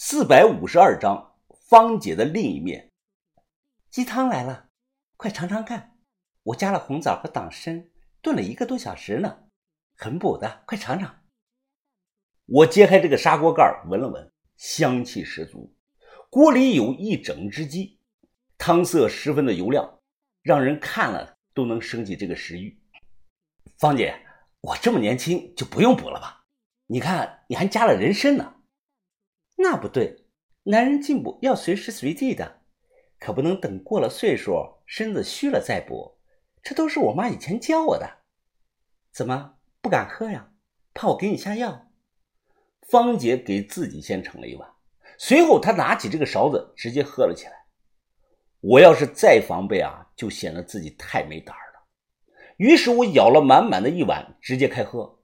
四百五十二章，方姐的另一面。鸡汤来了，快尝尝看。我加了红枣和党参，炖了一个多小时呢，很补的，快尝尝。我揭开这个砂锅盖，闻了闻，香气十足。锅里有一整只鸡，汤色十分的油亮，让人看了都能升起这个食欲。芳姐，我这么年轻就不用补了吧？你看，你还加了人参呢。那不对，男人进补要随时随地的，可不能等过了岁数，身子虚了再补。这都是我妈以前教我的。怎么不敢喝呀？怕我给你下药？芳姐给自己先盛了一碗，随后她拿起这个勺子直接喝了起来。我要是再防备啊，就显得自己太没胆了。于是我舀了满满的一碗，直接开喝。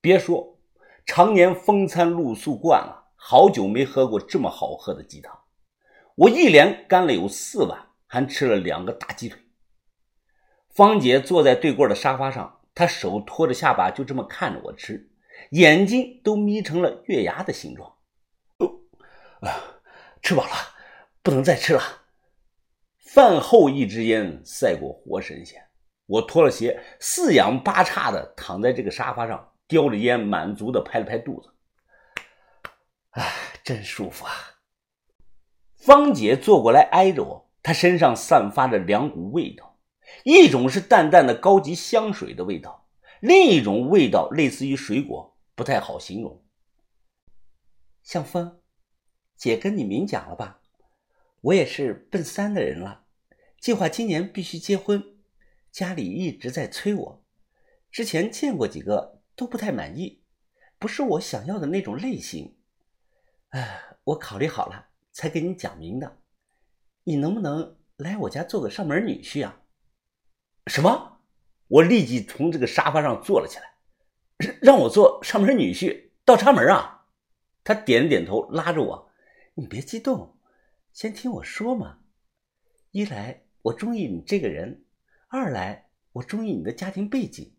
别说，常年风餐露宿惯了。好久没喝过这么好喝的鸡汤，我一连干了有四碗，还吃了两个大鸡腿。芳姐坐在对过的沙发上，她手托着下巴，就这么看着我吃，眼睛都眯成了月牙的形状。哦，啊，吃饱了，不能再吃了。饭后一支烟赛过活神仙，我脱了鞋，四仰八叉的躺在这个沙发上，叼着烟，满足的拍了拍肚子。哎，真舒服啊！芳姐坐过来挨着我，她身上散发着两股味道，一种是淡淡的高级香水的味道，另一种味道类似于水果，不太好形容。向风，姐跟你明讲了吧？我也是奔三的人了，计划今年必须结婚，家里一直在催我，之前见过几个都不太满意，不是我想要的那种类型。哎，我考虑好了才给你讲明的。你能不能来我家做个上门女婿啊？什么？我立即从这个沙发上坐了起来，让我做上门女婿，倒插门啊！他点了点头，拉着我：“你别激动，先听我说嘛。一来我中意你这个人，二来我中意你的家庭背景。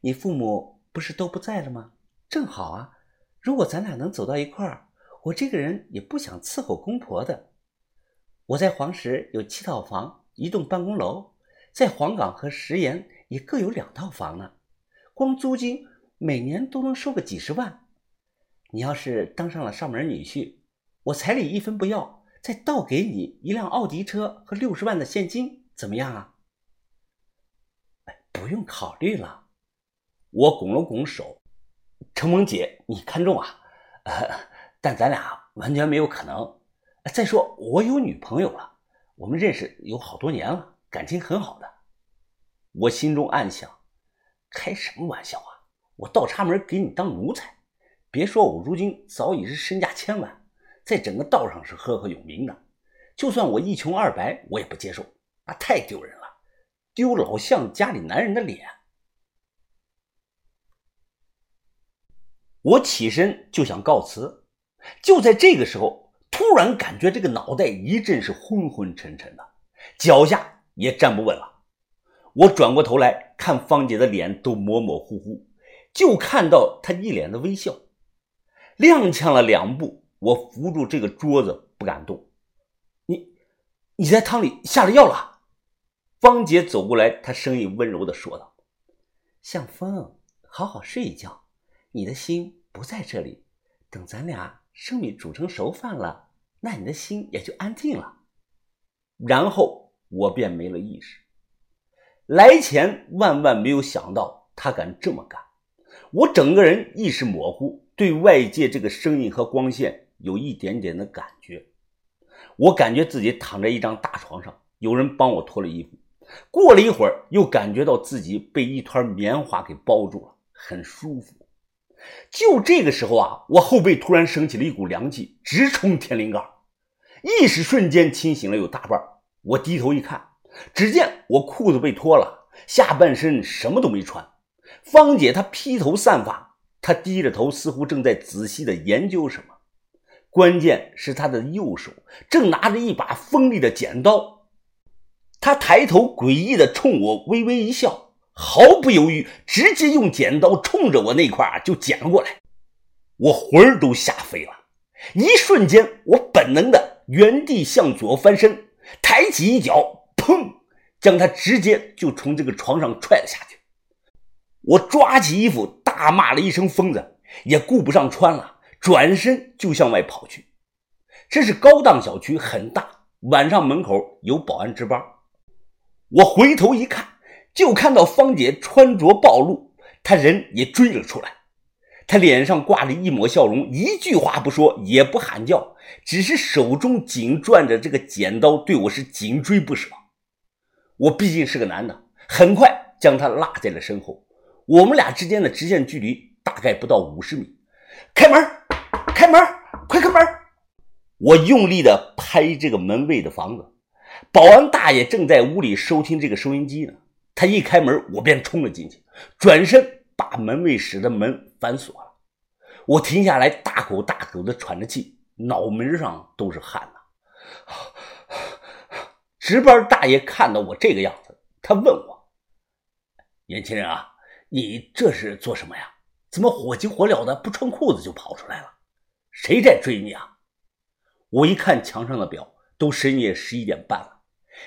你父母不是都不在了吗？正好啊，如果咱俩能走到一块儿。”我这个人也不想伺候公婆的。我在黄石有七套房，一栋办公楼，在黄冈和石岩也各有两套房呢，光租金每年都能收个几十万。你要是当上了上门女婿，我彩礼一分不要，再倒给你一辆奥迪车和六十万的现金，怎么样啊？哎，不用考虑了。我拱了拱手，承蒙姐你看中啊。但咱俩完全没有可能。再说我有女朋友了，我们认识有好多年了，感情很好的。我心中暗想：开什么玩笑啊！我倒插门给你当奴才，别说我如今早已是身价千万，在整个道上是赫赫有名的。就算我一穷二白，我也不接受，那太丢人了，丢老向家里男人的脸。我起身就想告辞。就在这个时候，突然感觉这个脑袋一阵是昏昏沉沉的，脚下也站不稳了。我转过头来看芳姐的脸都模模糊糊，就看到她一脸的微笑。踉跄了两步，我扶住这个桌子不敢动。你，你在汤里下了药了？芳姐走过来，她声音温柔的说道：“向风，好好睡一觉，你的心不在这里，等咱俩。”生米煮成熟饭了，那你的心也就安静了。然后我便没了意识。来前万万没有想到他敢这么干，我整个人意识模糊，对外界这个声音和光线有一点点的感觉。我感觉自己躺在一张大床上，有人帮我脱了衣服。过了一会儿，又感觉到自己被一团棉花给包住了，很舒服。就这个时候啊，我后背突然升起了一股凉气，直冲天灵盖，意识瞬间清醒了有大半。我低头一看，只见我裤子被脱了，下半身什么都没穿。芳姐她披头散发，她低着头，似乎正在仔细的研究什么。关键是她的右手正拿着一把锋利的剪刀，她抬头诡异的冲我微微一笑。毫不犹豫，直接用剪刀冲着我那块就剪了过来，我魂儿都吓飞了，一瞬间，我本能的原地向左翻身，抬起一脚，砰，将他直接就从这个床上踹了下去。我抓起衣服，大骂了一声“疯子”，也顾不上穿了，转身就向外跑去。这是高档小区，很大，晚上门口有保安值班。我回头一看，就看到芳姐穿着暴露，她人也追了出来。她脸上挂着一抹笑容，一句话不说，也不喊叫，只是手中紧攥着这个剪刀，对我是紧追不舍。我毕竟是个男的，很快将他落在了身后。我们俩之间的直线距离大概不到五十米。开门，开门，快开门！我用力的拍这个门卫的房子。保安大爷正在屋里收听这个收音机呢。他一开门，我便冲了进去，转身把门卫室的门反锁了。我停下来，大口大口的喘着气，脑门上都是汗呐。值班大爷看到我这个样子，他问我：“年轻人啊，你这是做什么呀？怎么火急火燎的不穿裤子就跑出来了？谁在追你啊？”我一看墙上的表，都深夜十一点半了。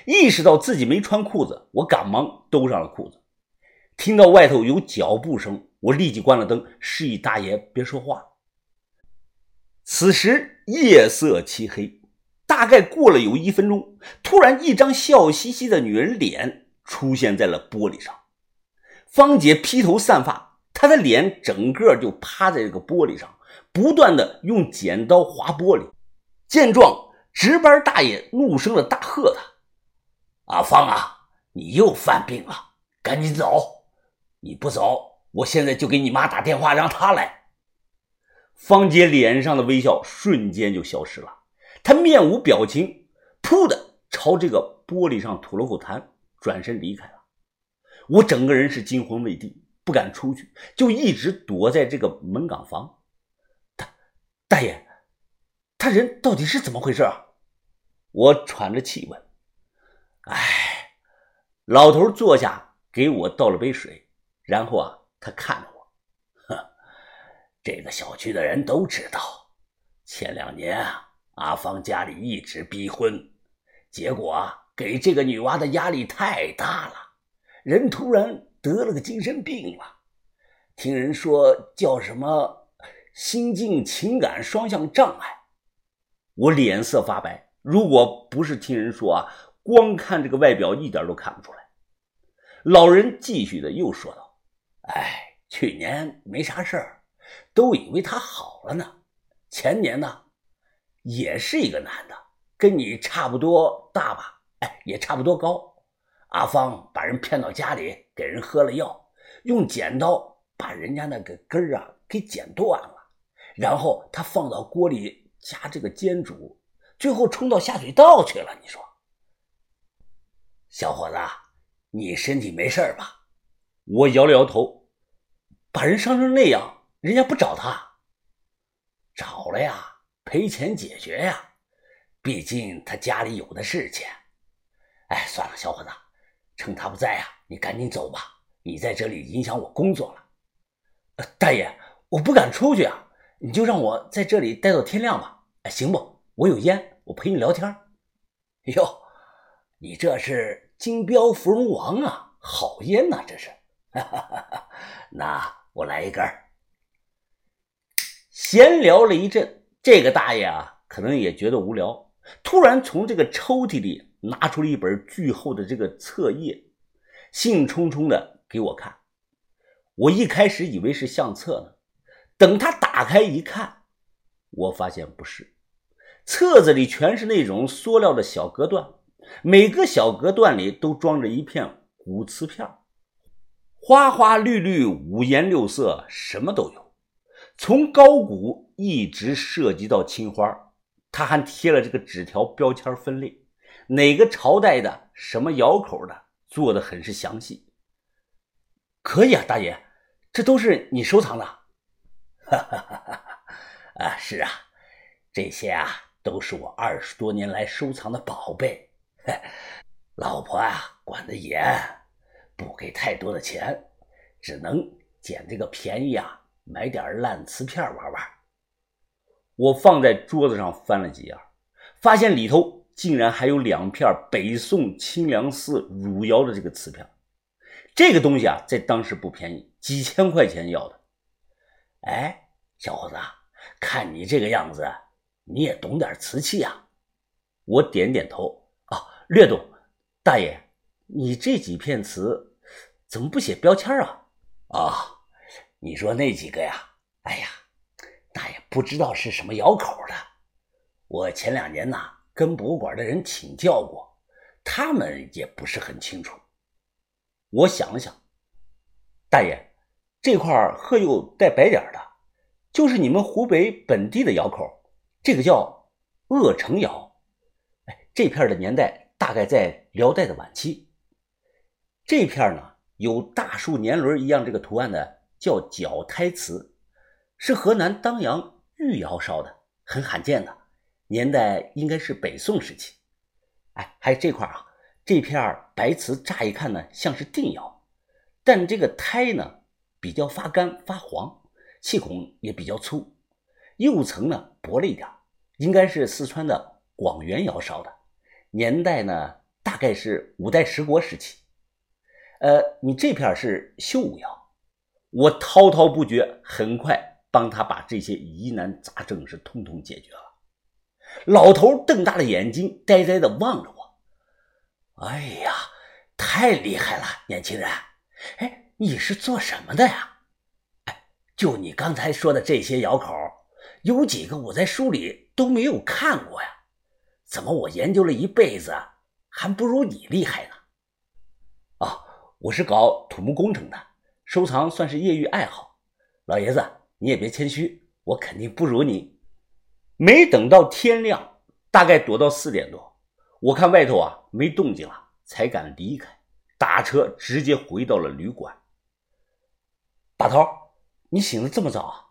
意识到自己没穿裤子，我赶忙兜上了裤子。听到外头有脚步声，我立即关了灯，示意大爷别说话。此时夜色漆黑，大概过了有一分钟，突然一张笑嘻嘻的女人脸出现在了玻璃上。芳姐披头散发，她的脸整个就趴在这个玻璃上，不断的用剪刀划玻璃。见状，值班大爷怒声的大喝他。阿芳啊，你又犯病了，赶紧走！你不走，我现在就给你妈打电话，让她来。芳姐脸上的微笑瞬间就消失了，她面无表情，噗的朝这个玻璃上吐了口痰，转身离开了。我整个人是惊魂未定，不敢出去，就一直躲在这个门岗房。大大爷，他人到底是怎么回事啊？我喘着气问。哎，老头坐下，给我倒了杯水，然后啊，他看着我，哼，这个小区的人都知道，前两年啊，阿芳家里一直逼婚，结果啊，给这个女娃的压力太大了，人突然得了个精神病了，听人说叫什么心境情感双向障碍，我脸色发白，如果不是听人说啊。光看这个外表，一点都看不出来。老人继续的又说道：“哎，去年没啥事儿，都以为他好了呢。前年呢，也是一个男的，跟你差不多大吧？哎，也差不多高。阿芳把人骗到家里，给人喝了药，用剪刀把人家那个根儿啊给剪断了，然后他放到锅里加这个煎煮，最后冲到下水道去了。你说？”小伙子，你身体没事吧？我摇了摇头。把人伤成那样，人家不找他？找了呀，赔钱解决呀。毕竟他家里有的是钱。哎，算了，小伙子，趁他不在呀，你赶紧走吧。你在这里影响我工作了。大爷，我不敢出去啊，你就让我在这里待到天亮吧。哎，行不？我有烟，我陪你聊天。哟。你这是金标芙蓉王啊，好烟呐！这是，那我来一根。闲聊了一阵，这个大爷啊，可能也觉得无聊，突然从这个抽屉里拿出了一本巨厚的这个册页，兴冲冲的给我看。我一开始以为是相册呢，等他打开一看，我发现不是，册子里全是那种塑料的小隔断。每个小隔断里都装着一片古瓷片，花花绿绿、五颜六色，什么都有，从高古一直涉及到青花。他还贴了这个纸条标签分类，哪个朝代的、什么窑口的，做的很是详细。可以啊，大爷，这都是你收藏的？哈哈哈哈啊，是啊，这些啊都是我二十多年来收藏的宝贝。老婆啊，管得严，不给太多的钱，只能捡这个便宜啊，买点烂瓷片玩玩。我放在桌子上翻了几页，发现里头竟然还有两片北宋清凉寺汝窑的这个瓷片。这个东西啊，在当时不便宜，几千块钱要的。哎，小伙子，看你这个样子，你也懂点瓷器啊？我点点头，略懂。大爷，你这几片瓷怎么不写标签啊？啊，你说那几个呀？哎呀，大爷不知道是什么窑口的。我前两年呐，跟博物馆的人请教过，他们也不是很清楚。我想了想，大爷，这块褐釉带白点的，就是你们湖北本地的窑口，这个叫鄂城窑。哎，这片的年代大概在辽代的晚期。这片呢，有大树年轮一样这个图案的，叫角胎瓷，是河南当阳御窑烧的，很罕见的，年代应该是北宋时期。哎，还有这块啊。这片白瓷乍一看呢像是定窑，但这个胎呢比较发干发黄，气孔也比较粗，釉层呢薄了一点，应该是四川的广元窑烧的，年代呢大概是五代十国时期。呃，你这片是修武窑，我滔滔不绝，很快帮他把这些疑难杂症是通通解决了。老头瞪大了眼睛，呆呆的望着我。哎呀，太厉害了，年轻人！哎，你是做什么的呀？哎，就你刚才说的这些窑口，有几个我在书里都没有看过呀？怎么我研究了一辈子，还不如你厉害呢？啊，我是搞土木工程的，收藏算是业余爱好。老爷子，你也别谦虚，我肯定不如你。没等到天亮，大概躲到四点多。我看外头啊没动静了，才敢离开，打车直接回到了旅馆。把头，你醒得这么早啊？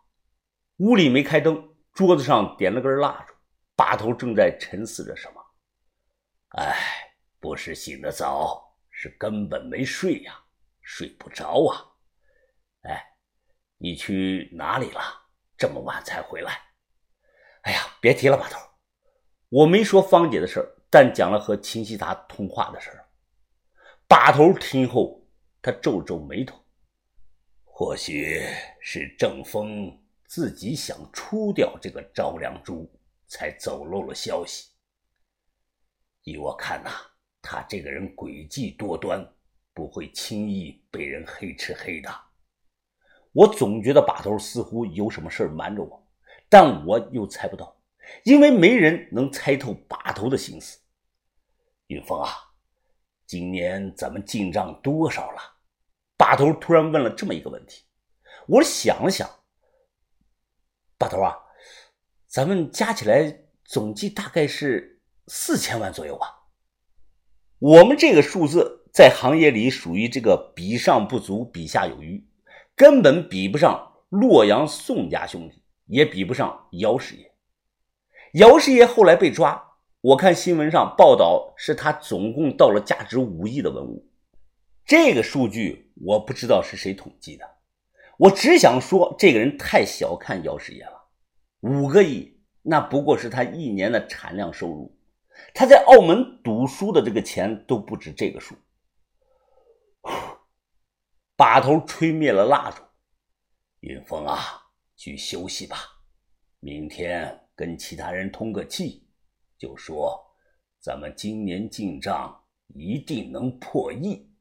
屋里没开灯，桌子上点了根蜡烛。把头正在沉思着什么。哎，不是醒得早，是根本没睡呀，睡不着啊。哎，你去哪里了？这么晚才回来？哎呀，别提了，把头，我没说芳姐的事儿。但讲了和秦希达通话的事儿，把头听后，他皱皱眉头。或许是郑峰自己想除掉这个赵良珠，才走漏了消息。依我看呐，他这个人诡计多端，不会轻易被人黑吃黑的。我总觉得把头似乎有什么事瞒着我，但我又猜不到。因为没人能猜透把头的心思。云峰啊，今年咱们进账多少了？把头突然问了这么一个问题。我想了想，把头啊，咱们加起来总计大概是四千万左右吧。我们这个数字在行业里属于这个比上不足，比下有余，根本比不上洛阳宋家兄弟，也比不上姚师爷。姚师爷后来被抓，我看新闻上报道是他总共盗了价值五亿的文物，这个数据我不知道是谁统计的，我只想说这个人太小看姚师爷了，五个亿那不过是他一年的产量收入，他在澳门赌输的这个钱都不止这个数。把头吹灭了蜡烛，云峰啊，去休息吧，明天。跟其他人通个气，就说咱们今年进账一定能破亿。